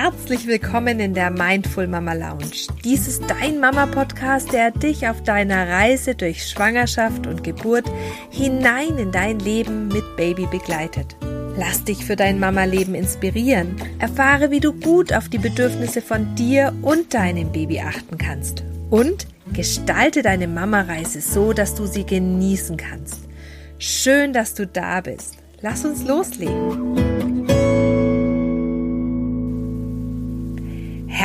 Herzlich willkommen in der Mindful Mama Lounge. Dies ist dein Mama-Podcast, der dich auf deiner Reise durch Schwangerschaft und Geburt hinein in dein Leben mit Baby begleitet. Lass dich für dein Mama-Leben inspirieren. Erfahre, wie du gut auf die Bedürfnisse von dir und deinem Baby achten kannst. Und gestalte deine Mama-Reise so, dass du sie genießen kannst. Schön, dass du da bist. Lass uns loslegen.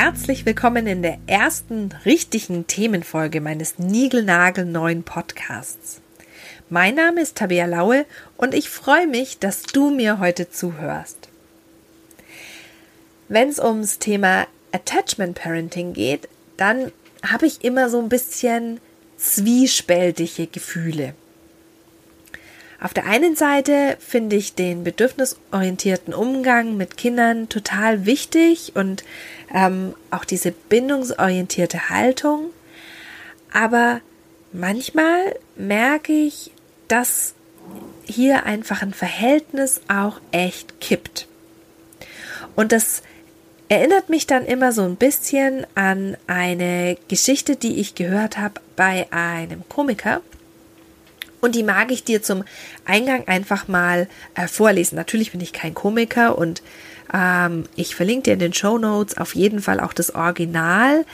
Herzlich willkommen in der ersten richtigen Themenfolge meines Nigelnagel neuen Podcasts. Mein Name ist Tabea Laue und ich freue mich, dass du mir heute zuhörst. Wenn es ums Thema Attachment Parenting geht, dann habe ich immer so ein bisschen zwiespältige Gefühle. Auf der einen Seite finde ich den bedürfnisorientierten Umgang mit Kindern total wichtig und ähm, auch diese bindungsorientierte Haltung. Aber manchmal merke ich, dass hier einfach ein Verhältnis auch echt kippt. Und das erinnert mich dann immer so ein bisschen an eine Geschichte, die ich gehört habe bei einem Komiker. Und die mag ich dir zum Eingang einfach mal äh, vorlesen. Natürlich bin ich kein Komiker und ähm, ich verlinke dir in den Show Notes auf jeden Fall auch das Original,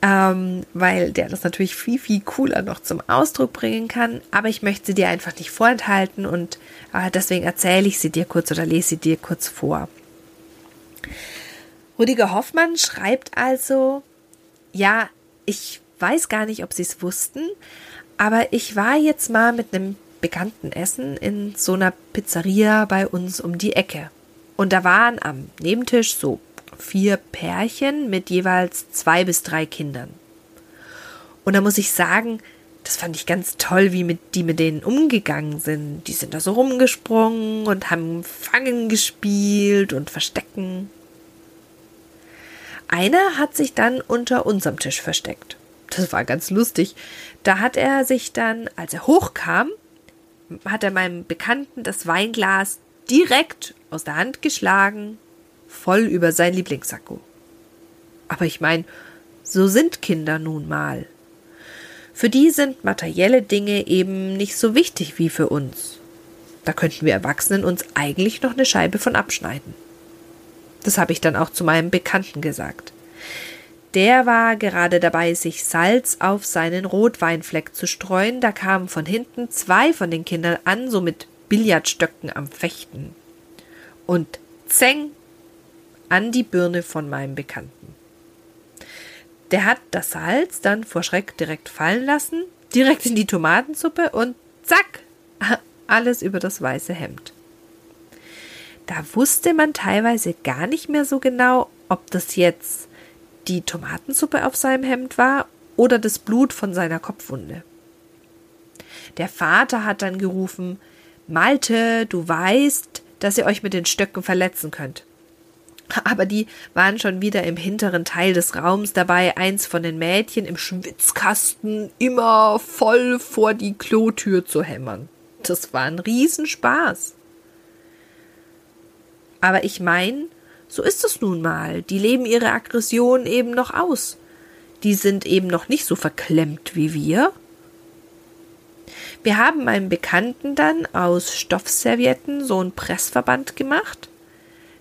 ähm, weil der das natürlich viel, viel cooler noch zum Ausdruck bringen kann. Aber ich möchte sie dir einfach nicht vorenthalten und äh, deswegen erzähle ich sie dir kurz oder lese sie dir kurz vor. Rüdiger Hoffmann schreibt also, ja, ich weiß gar nicht, ob sie es wussten, aber ich war jetzt mal mit einem bekannten Essen in so einer Pizzeria bei uns um die Ecke. Und da waren am Nebentisch so vier Pärchen mit jeweils zwei bis drei Kindern. Und da muss ich sagen, das fand ich ganz toll, wie mit, die mit denen umgegangen sind. Die sind da so rumgesprungen und haben Fangen gespielt und Verstecken. Einer hat sich dann unter unserem Tisch versteckt. Das war ganz lustig. Da hat er sich dann, als er hochkam, hat er meinem Bekannten das Weinglas direkt aus der Hand geschlagen, voll über sein Lieblingssacko. Aber ich meine, so sind Kinder nun mal. Für die sind materielle Dinge eben nicht so wichtig wie für uns. Da könnten wir Erwachsenen uns eigentlich noch eine Scheibe von abschneiden. Das habe ich dann auch zu meinem Bekannten gesagt. Der war gerade dabei, sich Salz auf seinen Rotweinfleck zu streuen. Da kamen von hinten zwei von den Kindern an, so mit Billardstöcken am Fechten. Und zeng an die Birne von meinem Bekannten. Der hat das Salz dann vor Schreck direkt fallen lassen, direkt in die Tomatensuppe und zack, alles über das weiße Hemd. Da wusste man teilweise gar nicht mehr so genau, ob das jetzt die Tomatensuppe auf seinem Hemd war oder das Blut von seiner Kopfwunde. Der Vater hat dann gerufen Malte, du weißt, dass ihr euch mit den Stöcken verletzen könnt. Aber die waren schon wieder im hinteren Teil des Raums dabei, eins von den Mädchen im Schwitzkasten immer voll vor die Klotür zu hämmern. Das war ein Riesenspaß. Aber ich meine, so ist es nun mal. Die leben ihre Aggression eben noch aus. Die sind eben noch nicht so verklemmt wie wir. Wir haben meinem Bekannten dann aus Stoffservietten so einen Pressverband gemacht.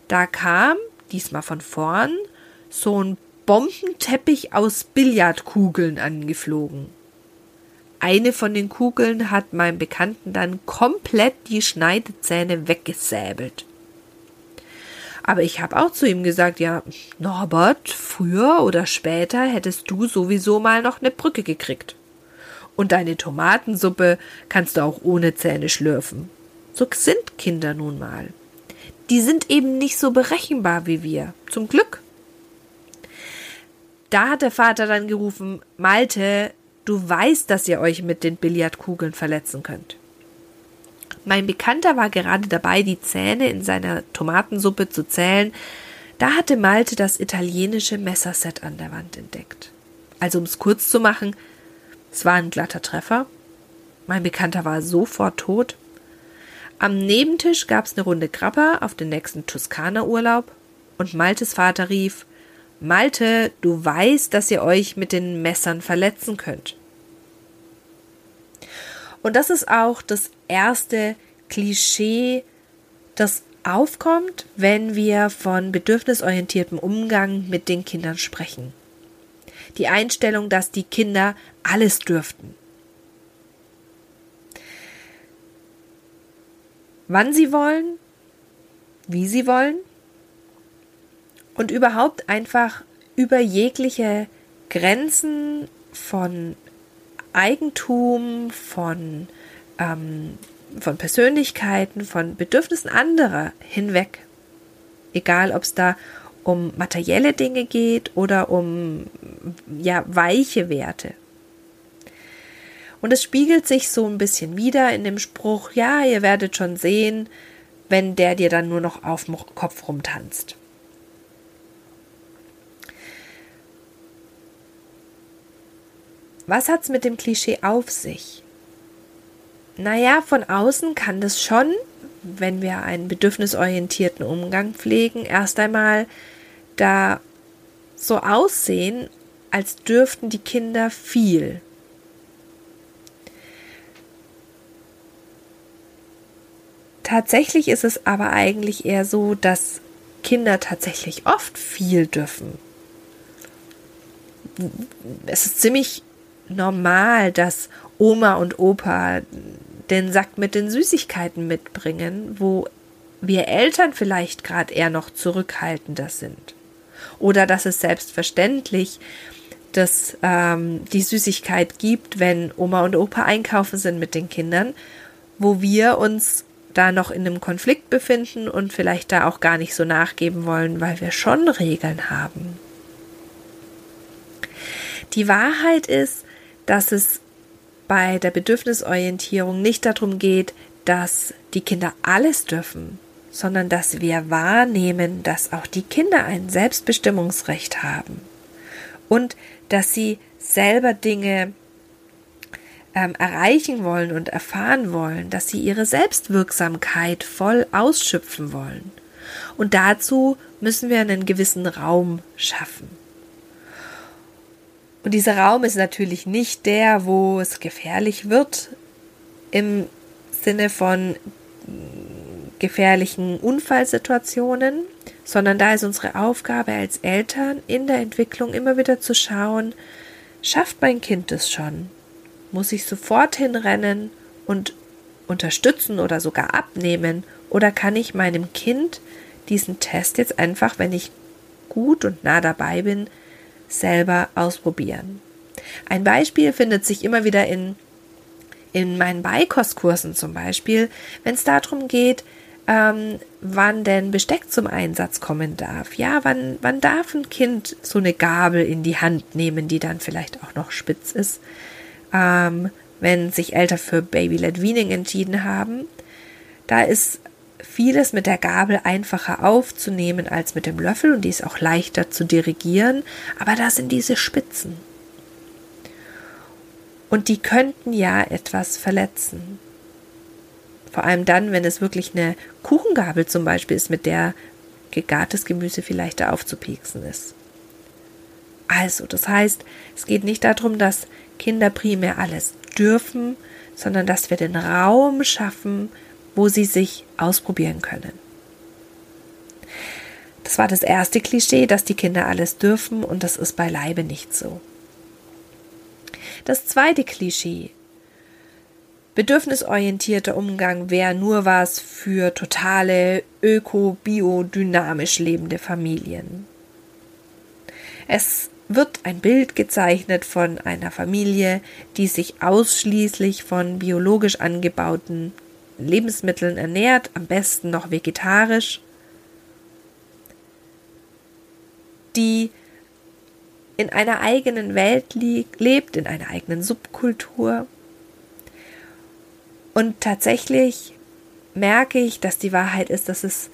Da kam, diesmal von vorn, so ein Bombenteppich aus Billardkugeln angeflogen. Eine von den Kugeln hat meinem Bekannten dann komplett die Schneidezähne weggesäbelt. Aber ich habe auch zu ihm gesagt, ja, Norbert, früher oder später hättest du sowieso mal noch eine Brücke gekriegt. Und deine Tomatensuppe kannst du auch ohne Zähne schlürfen. So sind Kinder nun mal. Die sind eben nicht so berechenbar wie wir. Zum Glück. Da hat der Vater dann gerufen, Malte, du weißt, dass ihr euch mit den Billardkugeln verletzen könnt. Mein Bekannter war gerade dabei, die Zähne in seiner Tomatensuppe zu zählen. Da hatte Malte das italienische Messerset an der Wand entdeckt. Also um es kurz zu machen, es war ein glatter Treffer. Mein Bekannter war sofort tot. Am Nebentisch gab es eine Runde Grappa auf den nächsten Toskana-Urlaub und Maltes Vater rief Malte, du weißt, dass ihr euch mit den Messern verletzen könnt. Und das ist auch das erste Klischee, das aufkommt, wenn wir von bedürfnisorientiertem Umgang mit den Kindern sprechen. Die Einstellung, dass die Kinder alles dürften. Wann sie wollen, wie sie wollen und überhaupt einfach über jegliche Grenzen von Eigentum, von, ähm, von Persönlichkeiten, von Bedürfnissen anderer hinweg. Egal, ob es da um materielle Dinge geht oder um ja weiche Werte. Und es spiegelt sich so ein bisschen wieder in dem Spruch, ja, ihr werdet schon sehen, wenn der dir dann nur noch auf dem Kopf rumtanzt. Was hat's mit dem Klischee auf sich? Naja, von außen kann das schon, wenn wir einen bedürfnisorientierten Umgang pflegen, erst einmal da so aussehen, als dürften die Kinder viel. Tatsächlich ist es aber eigentlich eher so, dass Kinder tatsächlich oft viel dürfen. Es ist ziemlich normal, dass Oma und Opa den Sack mit den Süßigkeiten mitbringen, wo wir Eltern vielleicht gerade eher noch zurückhaltender sind. Oder dass es selbstverständlich dass ähm, die Süßigkeit gibt, wenn Oma und Opa einkaufen sind mit den Kindern, wo wir uns da noch in einem Konflikt befinden und vielleicht da auch gar nicht so nachgeben wollen, weil wir schon Regeln haben. Die Wahrheit ist, dass es bei der Bedürfnisorientierung nicht darum geht, dass die Kinder alles dürfen, sondern dass wir wahrnehmen, dass auch die Kinder ein Selbstbestimmungsrecht haben und dass sie selber Dinge ähm, erreichen wollen und erfahren wollen, dass sie ihre Selbstwirksamkeit voll ausschöpfen wollen. Und dazu müssen wir einen gewissen Raum schaffen. Und dieser Raum ist natürlich nicht der, wo es gefährlich wird, im Sinne von gefährlichen Unfallsituationen, sondern da ist unsere Aufgabe als Eltern in der Entwicklung immer wieder zu schauen, schafft mein Kind es schon? Muss ich sofort hinrennen und unterstützen oder sogar abnehmen? Oder kann ich meinem Kind diesen Test jetzt einfach, wenn ich gut und nah dabei bin, selber ausprobieren? Ein Beispiel findet sich immer wieder in, in meinen Beikostkursen zum Beispiel, wenn es darum geht, ähm, wann denn Besteck zum Einsatz kommen darf. Ja, wann, wann darf ein Kind so eine Gabel in die Hand nehmen, die dann vielleicht auch noch spitz ist? ähm, wenn sich Eltern für Baby-led Weaning entschieden haben. Da ist vieles mit der Gabel einfacher aufzunehmen als mit dem Löffel und die ist auch leichter zu dirigieren, aber da sind diese Spitzen. Und die könnten ja etwas verletzen. Vor allem dann, wenn es wirklich eine Kuchengabel zum Beispiel ist, mit der gegartes Gemüse vielleicht da aufzupieksen ist. Also, das heißt, es geht nicht darum, dass Kinder primär alles dürfen, sondern dass wir den Raum schaffen, wo sie sich ausprobieren können. Das war das erste Klischee, dass die Kinder alles dürfen und das ist beileibe nicht so. Das zweite Klischee. Bedürfnisorientierter Umgang wäre nur was für totale öko-biodynamisch lebende Familien. Es wird ein Bild gezeichnet von einer Familie, die sich ausschließlich von biologisch angebauten Lebensmitteln ernährt, am besten noch vegetarisch, die in einer eigenen Welt lebt, in einer eigenen Subkultur. Und tatsächlich merke ich, dass die Wahrheit ist, dass es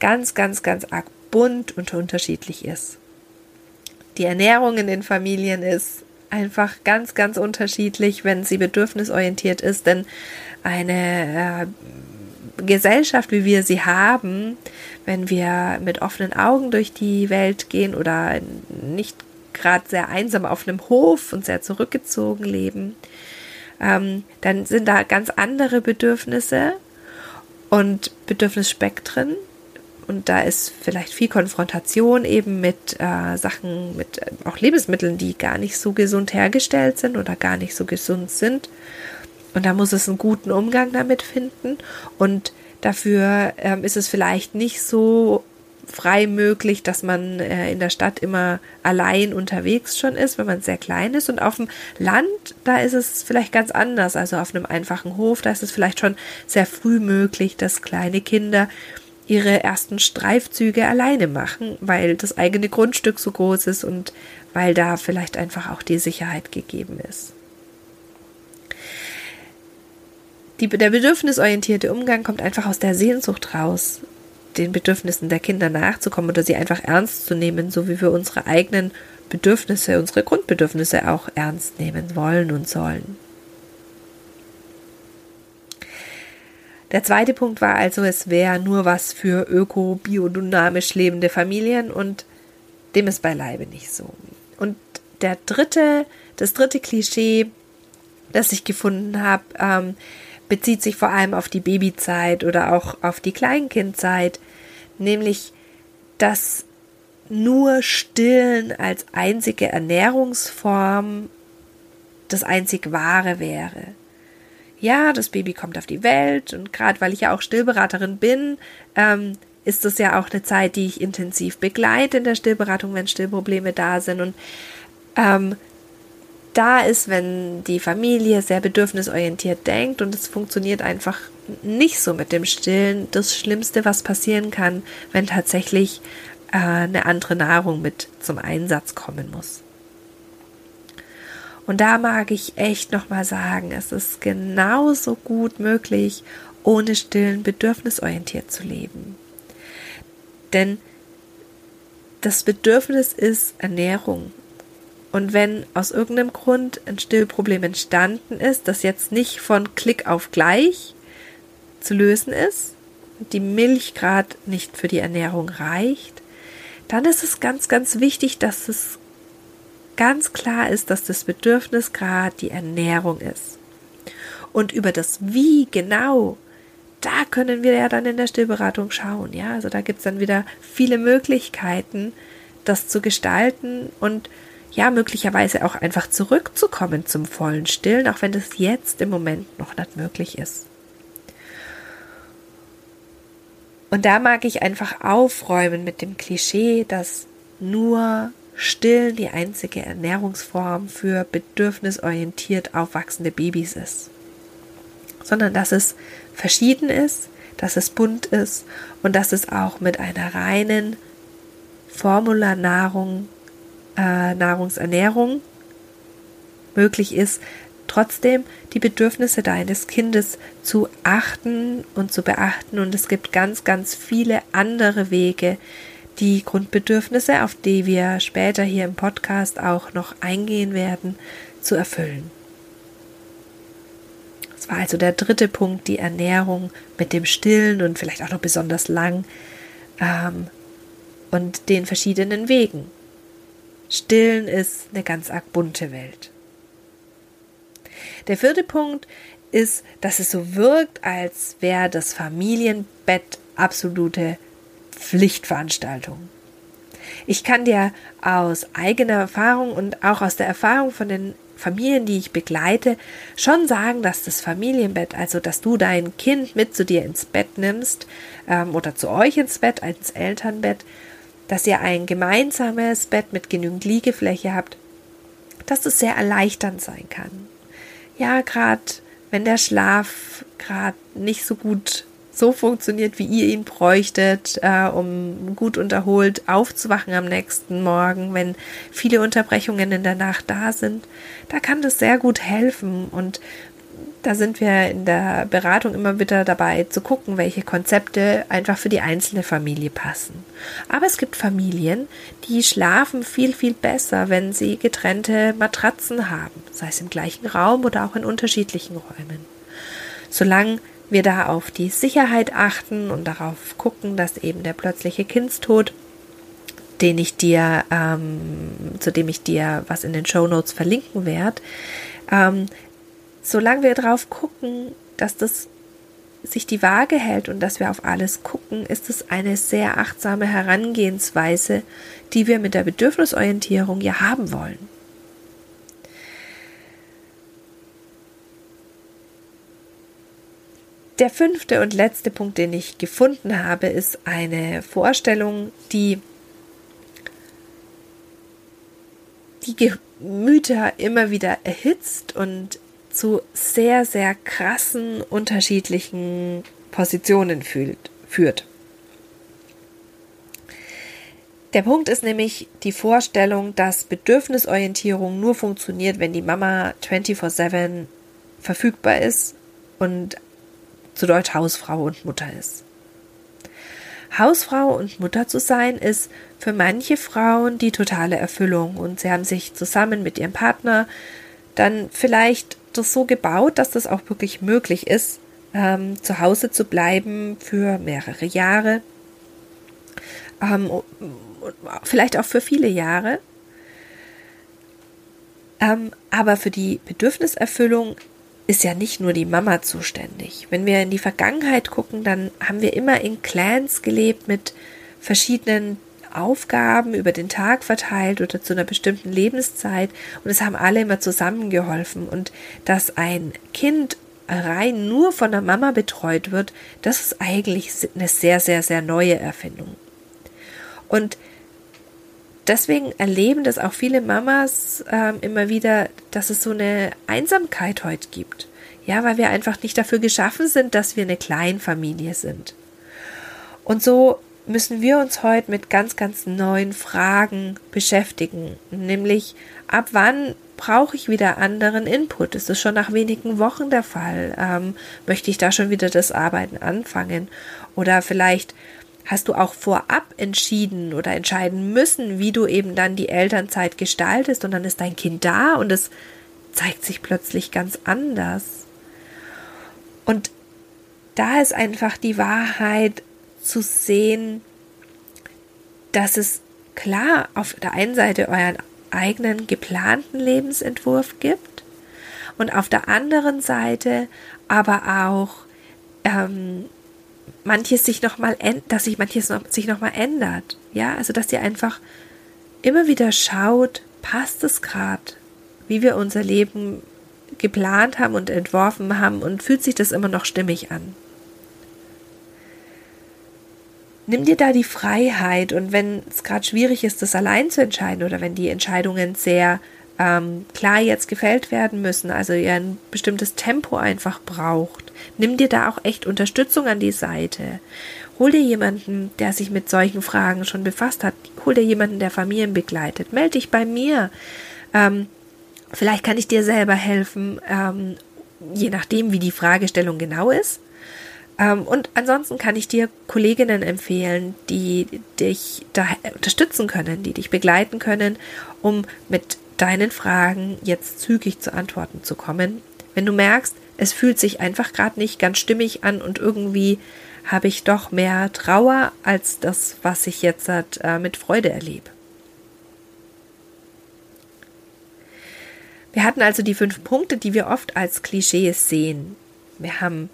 ganz, ganz, ganz arg bunt und unterschiedlich ist. Die Ernährung in den Familien ist einfach ganz, ganz unterschiedlich, wenn sie bedürfnisorientiert ist, denn eine äh, Gesellschaft, wie wir sie haben, wenn wir mit offenen Augen durch die Welt gehen oder nicht gerade sehr einsam auf einem Hof und sehr zurückgezogen leben, ähm, dann sind da ganz andere Bedürfnisse und Bedürfnisspektren. Und da ist vielleicht viel Konfrontation eben mit äh, Sachen, mit äh, auch Lebensmitteln, die gar nicht so gesund hergestellt sind oder gar nicht so gesund sind. Und da muss es einen guten Umgang damit finden. Und dafür ähm, ist es vielleicht nicht so frei möglich, dass man äh, in der Stadt immer allein unterwegs schon ist, wenn man sehr klein ist. Und auf dem Land, da ist es vielleicht ganz anders. Also auf einem einfachen Hof, da ist es vielleicht schon sehr früh möglich, dass kleine Kinder ihre ersten Streifzüge alleine machen, weil das eigene Grundstück so groß ist und weil da vielleicht einfach auch die Sicherheit gegeben ist. Die, der bedürfnisorientierte Umgang kommt einfach aus der Sehnsucht raus, den Bedürfnissen der Kinder nachzukommen oder sie einfach ernst zu nehmen, so wie wir unsere eigenen Bedürfnisse, unsere Grundbedürfnisse auch ernst nehmen wollen und sollen. Der zweite Punkt war also, es wäre nur was für öko, biodynamisch lebende Familien und dem ist beileibe nicht so. Und der dritte, das dritte Klischee, das ich gefunden habe, ähm, bezieht sich vor allem auf die Babyzeit oder auch auf die Kleinkindzeit, nämlich dass nur Stillen als einzige Ernährungsform das einzig wahre wäre. Ja, das Baby kommt auf die Welt und gerade weil ich ja auch Stillberaterin bin, ähm, ist das ja auch eine Zeit, die ich intensiv begleite in der Stillberatung, wenn Stillprobleme da sind und ähm, da ist, wenn die Familie sehr bedürfnisorientiert denkt und es funktioniert einfach nicht so mit dem Stillen, das Schlimmste, was passieren kann, wenn tatsächlich äh, eine andere Nahrung mit zum Einsatz kommen muss. Und da mag ich echt nochmal sagen, es ist genauso gut möglich, ohne Stillen bedürfnisorientiert zu leben. Denn das Bedürfnis ist Ernährung. Und wenn aus irgendeinem Grund ein Stillproblem entstanden ist, das jetzt nicht von Klick auf gleich zu lösen ist, die Milch gerade nicht für die Ernährung reicht, dann ist es ganz, ganz wichtig, dass es ganz klar ist, dass das Bedürfnis gerade die Ernährung ist. Und über das Wie genau, da können wir ja dann in der Stillberatung schauen. Ja, also da gibt es dann wieder viele Möglichkeiten, das zu gestalten und ja, möglicherweise auch einfach zurückzukommen zum vollen Stillen, auch wenn das jetzt im Moment noch nicht möglich ist. Und da mag ich einfach aufräumen mit dem Klischee, dass nur Stillen die einzige Ernährungsform für bedürfnisorientiert aufwachsende Babys ist. Sondern dass es verschieden ist, dass es bunt ist und dass es auch mit einer reinen Formularnahrung äh, Nahrungsernährung möglich ist, trotzdem die Bedürfnisse deines Kindes zu achten und zu beachten. Und es gibt ganz, ganz viele andere Wege, die Grundbedürfnisse, auf die wir später hier im Podcast auch noch eingehen werden, zu erfüllen. Das war also der dritte Punkt, die Ernährung mit dem Stillen und vielleicht auch noch besonders lang ähm, und den verschiedenen Wegen. Stillen ist eine ganz arg bunte Welt. Der vierte Punkt ist, dass es so wirkt, als wäre das Familienbett absolute Pflichtveranstaltung. Ich kann dir aus eigener Erfahrung und auch aus der Erfahrung von den Familien, die ich begleite, schon sagen, dass das Familienbett, also dass du dein Kind mit zu dir ins Bett nimmst ähm, oder zu euch ins Bett, ins Elternbett, dass ihr ein gemeinsames Bett mit genügend Liegefläche habt, dass es sehr erleichternd sein kann. Ja, gerade wenn der Schlaf gerade nicht so gut so funktioniert, wie ihr ihn bräuchtet, äh, um gut unterholt aufzuwachen am nächsten Morgen, wenn viele Unterbrechungen in der Nacht da sind, da kann das sehr gut helfen und da sind wir in der Beratung immer wieder dabei zu gucken, welche Konzepte einfach für die einzelne Familie passen. Aber es gibt Familien, die schlafen viel, viel besser, wenn sie getrennte Matratzen haben, sei es im gleichen Raum oder auch in unterschiedlichen Räumen. Solange wir da auf die Sicherheit achten und darauf gucken, dass eben der plötzliche Kindstod, den ich dir, ähm, zu dem ich dir was in den Show Notes verlinken werde, ähm, solange wir darauf gucken, dass das sich die Waage hält und dass wir auf alles gucken, ist es eine sehr achtsame Herangehensweise, die wir mit der Bedürfnisorientierung ja haben wollen. Der fünfte und letzte Punkt, den ich gefunden habe, ist eine Vorstellung, die die Gemüter immer wieder erhitzt und zu sehr, sehr krassen unterschiedlichen Positionen fühlt, führt. Der Punkt ist nämlich die Vorstellung, dass Bedürfnisorientierung nur funktioniert, wenn die Mama 24/7 verfügbar ist und zu Deutsch Hausfrau und Mutter ist. Hausfrau und Mutter zu sein ist für manche Frauen die totale Erfüllung und sie haben sich zusammen mit ihrem Partner dann vielleicht das so gebaut, dass das auch wirklich möglich ist, ähm, zu Hause zu bleiben für mehrere Jahre, ähm, vielleicht auch für viele Jahre. Ähm, aber für die Bedürfniserfüllung ist ja nicht nur die Mama zuständig. Wenn wir in die Vergangenheit gucken, dann haben wir immer in Clans gelebt mit verschiedenen Aufgaben über den Tag verteilt oder zu einer bestimmten Lebenszeit und es haben alle immer zusammengeholfen und dass ein Kind rein nur von der Mama betreut wird, das ist eigentlich eine sehr, sehr, sehr neue Erfindung. Und deswegen erleben das auch viele Mamas äh, immer wieder, dass es so eine Einsamkeit heute gibt. Ja, weil wir einfach nicht dafür geschaffen sind, dass wir eine Kleinfamilie sind. Und so müssen wir uns heute mit ganz, ganz neuen Fragen beschäftigen. Nämlich, ab wann brauche ich wieder anderen Input? Ist das schon nach wenigen Wochen der Fall? Ähm, möchte ich da schon wieder das Arbeiten anfangen? Oder vielleicht hast du auch vorab entschieden oder entscheiden müssen, wie du eben dann die Elternzeit gestaltest und dann ist dein Kind da und es zeigt sich plötzlich ganz anders. Und da ist einfach die Wahrheit, zu sehen, dass es klar auf der einen Seite euren eigenen geplanten Lebensentwurf gibt und auf der anderen Seite aber auch ähm, manches sich noch mal dass sich manches noch, sich noch mal ändert. Ja also dass ihr einfach immer wieder schaut passt es gerade wie wir unser Leben geplant haben und entworfen haben und fühlt sich das immer noch stimmig an? Nimm dir da die Freiheit und wenn es gerade schwierig ist, das allein zu entscheiden oder wenn die Entscheidungen sehr ähm, klar jetzt gefällt werden müssen, also ihr ein bestimmtes Tempo einfach braucht, nimm dir da auch echt Unterstützung an die Seite. Hol dir jemanden, der sich mit solchen Fragen schon befasst hat. Hol dir jemanden, der Familien begleitet. Meld dich bei mir. Ähm, vielleicht kann ich dir selber helfen, ähm, je nachdem, wie die Fragestellung genau ist. Ähm, und ansonsten kann ich dir Kolleginnen empfehlen, die dich da unterstützen können, die dich begleiten können, um mit deinen Fragen jetzt zügig zu Antworten zu kommen. Wenn du merkst, es fühlt sich einfach gerade nicht ganz stimmig an und irgendwie habe ich doch mehr Trauer als das, was ich jetzt äh, mit Freude erlebe. Wir hatten also die fünf Punkte, die wir oft als Klischees sehen. Wir haben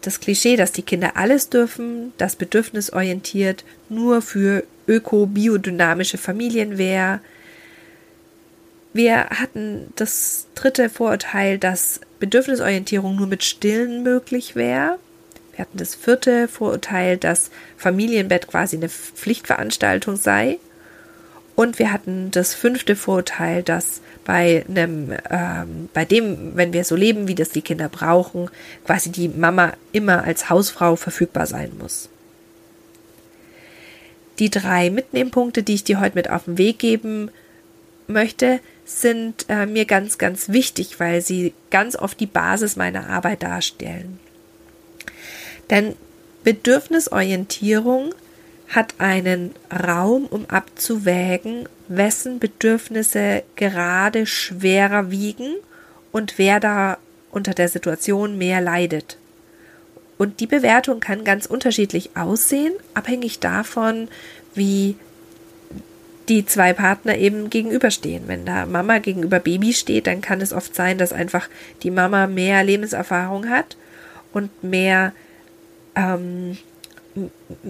das Klischee, dass die Kinder alles dürfen, das bedürfnisorientiert nur für öko-biodynamische Familien wäre. Wir hatten das dritte Vorurteil, dass Bedürfnisorientierung nur mit Stillen möglich wäre. Wir hatten das vierte Vorurteil, dass Familienbett quasi eine Pflichtveranstaltung sei. Und wir hatten das fünfte Vorurteil, dass bei einem, ähm, bei dem, wenn wir so leben, wie das die Kinder brauchen, quasi die Mama immer als Hausfrau verfügbar sein muss. Die drei Mitnehmpunkte, die ich dir heute mit auf den Weg geben möchte, sind äh, mir ganz, ganz wichtig, weil sie ganz oft die Basis meiner Arbeit darstellen. Denn Bedürfnisorientierung hat einen Raum, um abzuwägen, wessen Bedürfnisse gerade schwerer wiegen und wer da unter der Situation mehr leidet. Und die Bewertung kann ganz unterschiedlich aussehen, abhängig davon, wie die zwei Partner eben gegenüberstehen. Wenn da Mama gegenüber Baby steht, dann kann es oft sein, dass einfach die Mama mehr Lebenserfahrung hat und mehr, ähm,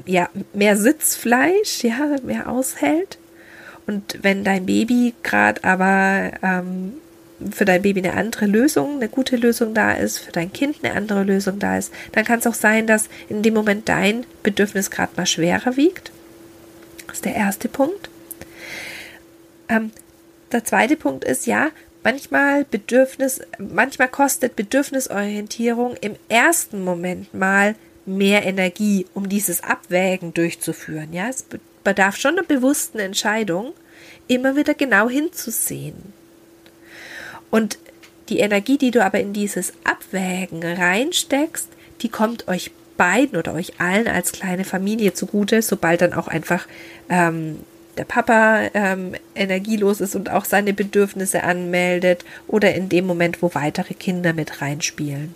ja, mehr Sitzfleisch, ja, mehr aushält. Und wenn dein Baby gerade aber ähm, für dein Baby eine andere Lösung, eine gute Lösung da ist, für dein Kind eine andere Lösung da ist, dann kann es auch sein, dass in dem Moment dein Bedürfnis gerade mal schwerer wiegt. Das ist der erste Punkt. Ähm, der zweite Punkt ist ja, manchmal Bedürfnis, manchmal kostet Bedürfnisorientierung im ersten Moment mal mehr Energie, um dieses Abwägen durchzuführen. Ja, es bedarf schon einer bewussten Entscheidung, immer wieder genau hinzusehen. Und die Energie, die du aber in dieses Abwägen reinsteckst, die kommt euch beiden oder euch allen als kleine Familie zugute, sobald dann auch einfach ähm, der Papa ähm, energielos ist und auch seine Bedürfnisse anmeldet oder in dem Moment, wo weitere Kinder mit reinspielen.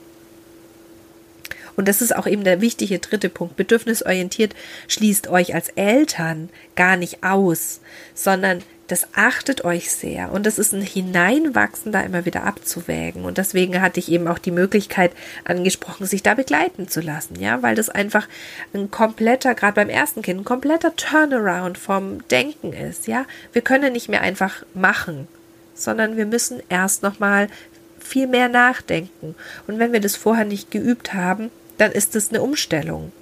Und das ist auch eben der wichtige dritte Punkt. Bedürfnisorientiert schließt euch als Eltern gar nicht aus, sondern das achtet euch sehr und das ist ein Hineinwachsen, da immer wieder abzuwägen. Und deswegen hatte ich eben auch die Möglichkeit angesprochen, sich da begleiten zu lassen, ja, weil das einfach ein kompletter, gerade beim ersten Kind, ein kompletter Turnaround vom Denken ist, ja. Wir können nicht mehr einfach machen, sondern wir müssen erst nochmal viel mehr nachdenken. Und wenn wir das vorher nicht geübt haben, dann ist es eine Umstellung.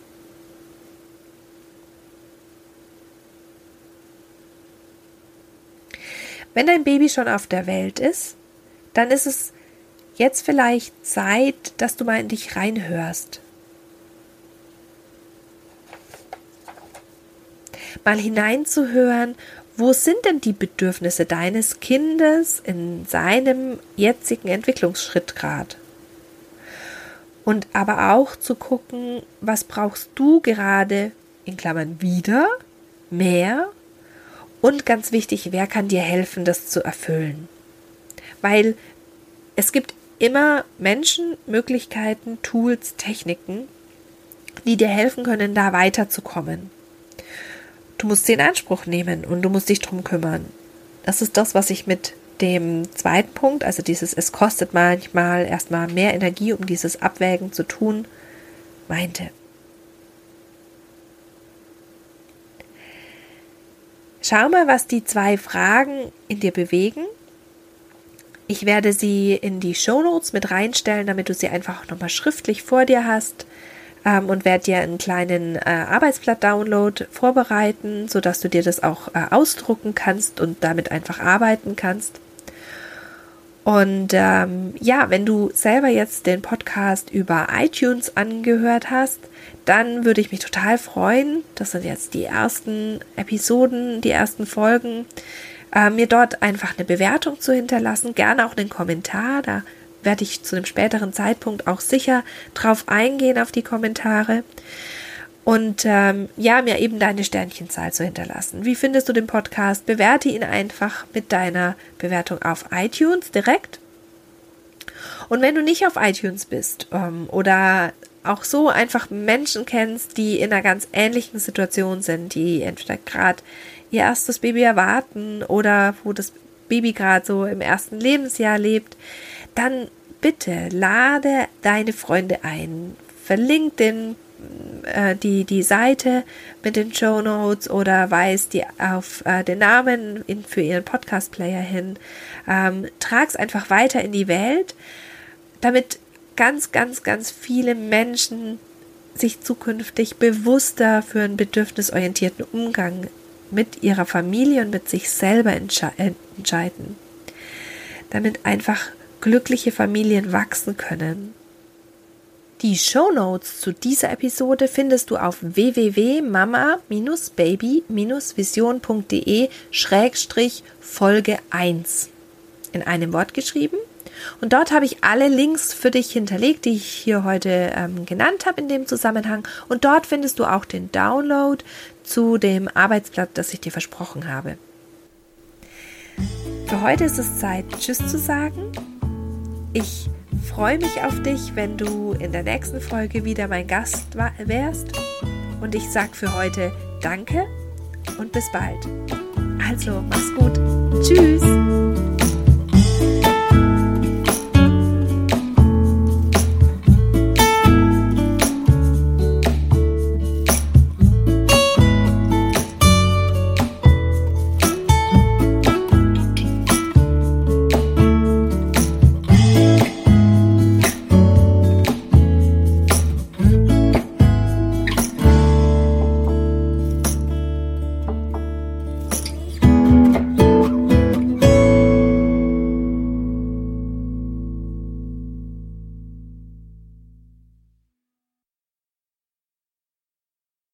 Wenn dein Baby schon auf der Welt ist, dann ist es jetzt vielleicht Zeit, dass du mal in dich reinhörst. Mal hineinzuhören, wo sind denn die Bedürfnisse deines Kindes in seinem jetzigen Entwicklungsschrittgrad? Und aber auch zu gucken, was brauchst du gerade, in Klammern wieder, mehr und ganz wichtig, wer kann dir helfen, das zu erfüllen? Weil es gibt immer Menschen, Möglichkeiten, Tools, Techniken, die dir helfen können, da weiterzukommen. Du musst sie in Anspruch nehmen und du musst dich drum kümmern. Das ist das, was ich mit dem zweiten Punkt, also dieses, es kostet manchmal erstmal mehr Energie, um dieses Abwägen zu tun, meinte. Schau mal, was die zwei Fragen in dir bewegen. Ich werde sie in die Show Notes mit reinstellen, damit du sie einfach nochmal schriftlich vor dir hast ähm, und werde dir einen kleinen äh, Arbeitsblatt-Download vorbereiten, sodass du dir das auch äh, ausdrucken kannst und damit einfach arbeiten kannst. Und ähm, ja, wenn du selber jetzt den Podcast über iTunes angehört hast, dann würde ich mich total freuen. Das sind jetzt die ersten Episoden, die ersten Folgen. Äh, mir dort einfach eine Bewertung zu hinterlassen, gerne auch einen Kommentar. Da werde ich zu einem späteren Zeitpunkt auch sicher drauf eingehen auf die Kommentare und ähm, ja, mir eben deine Sternchenzahl zu hinterlassen. Wie findest du den Podcast? Bewerte ihn einfach mit deiner Bewertung auf iTunes direkt. Und wenn du nicht auf iTunes bist ähm, oder auch so einfach Menschen kennst, die in einer ganz ähnlichen Situation sind, die entweder gerade ihr erstes Baby erwarten oder wo das Baby gerade so im ersten Lebensjahr lebt, dann bitte lade deine Freunde ein. Verlink den äh, die, die Seite mit den Show Notes oder weist die auf äh, den Namen in, für ihren Podcast-Player hin. Ähm, Trag es einfach weiter in die Welt, damit ganz, ganz, ganz viele Menschen sich zukünftig bewusster für einen bedürfnisorientierten Umgang mit ihrer Familie und mit sich selber entsche entscheiden. Damit einfach glückliche Familien wachsen können. Die Show Notes zu dieser Episode findest du auf www.mama-baby-vision.de Folge 1 in einem Wort geschrieben. Und dort habe ich alle Links für dich hinterlegt, die ich hier heute ähm, genannt habe in dem Zusammenhang. Und dort findest du auch den Download zu dem Arbeitsblatt, das ich dir versprochen habe. Für heute ist es Zeit, Tschüss zu sagen. Ich freue mich auf dich, wenn du in der nächsten Folge wieder mein Gast wärst. Und ich sage für heute Danke und bis bald. Also, mach's gut. Tschüss.